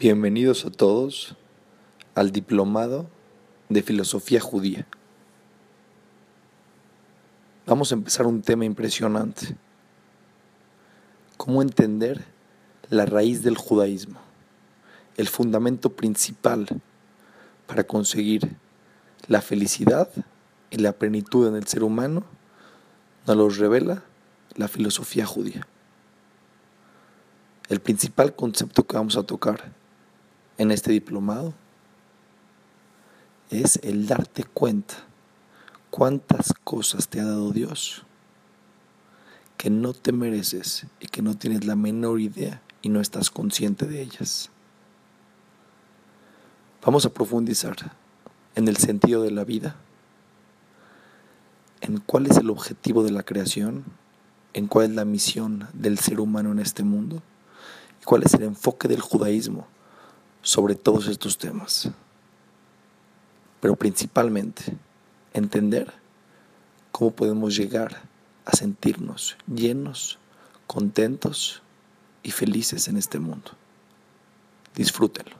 Bienvenidos a todos al Diplomado de Filosofía Judía. Vamos a empezar un tema impresionante. ¿Cómo entender la raíz del judaísmo? El fundamento principal para conseguir la felicidad y la plenitud en el ser humano nos lo revela la filosofía judía. El principal concepto que vamos a tocar en este diplomado es el darte cuenta cuántas cosas te ha dado Dios que no te mereces y que no tienes la menor idea y no estás consciente de ellas. Vamos a profundizar en el sentido de la vida, en cuál es el objetivo de la creación, en cuál es la misión del ser humano en este mundo y cuál es el enfoque del judaísmo sobre todos estos temas. Pero principalmente entender cómo podemos llegar a sentirnos llenos, contentos y felices en este mundo. Disfrútenlo.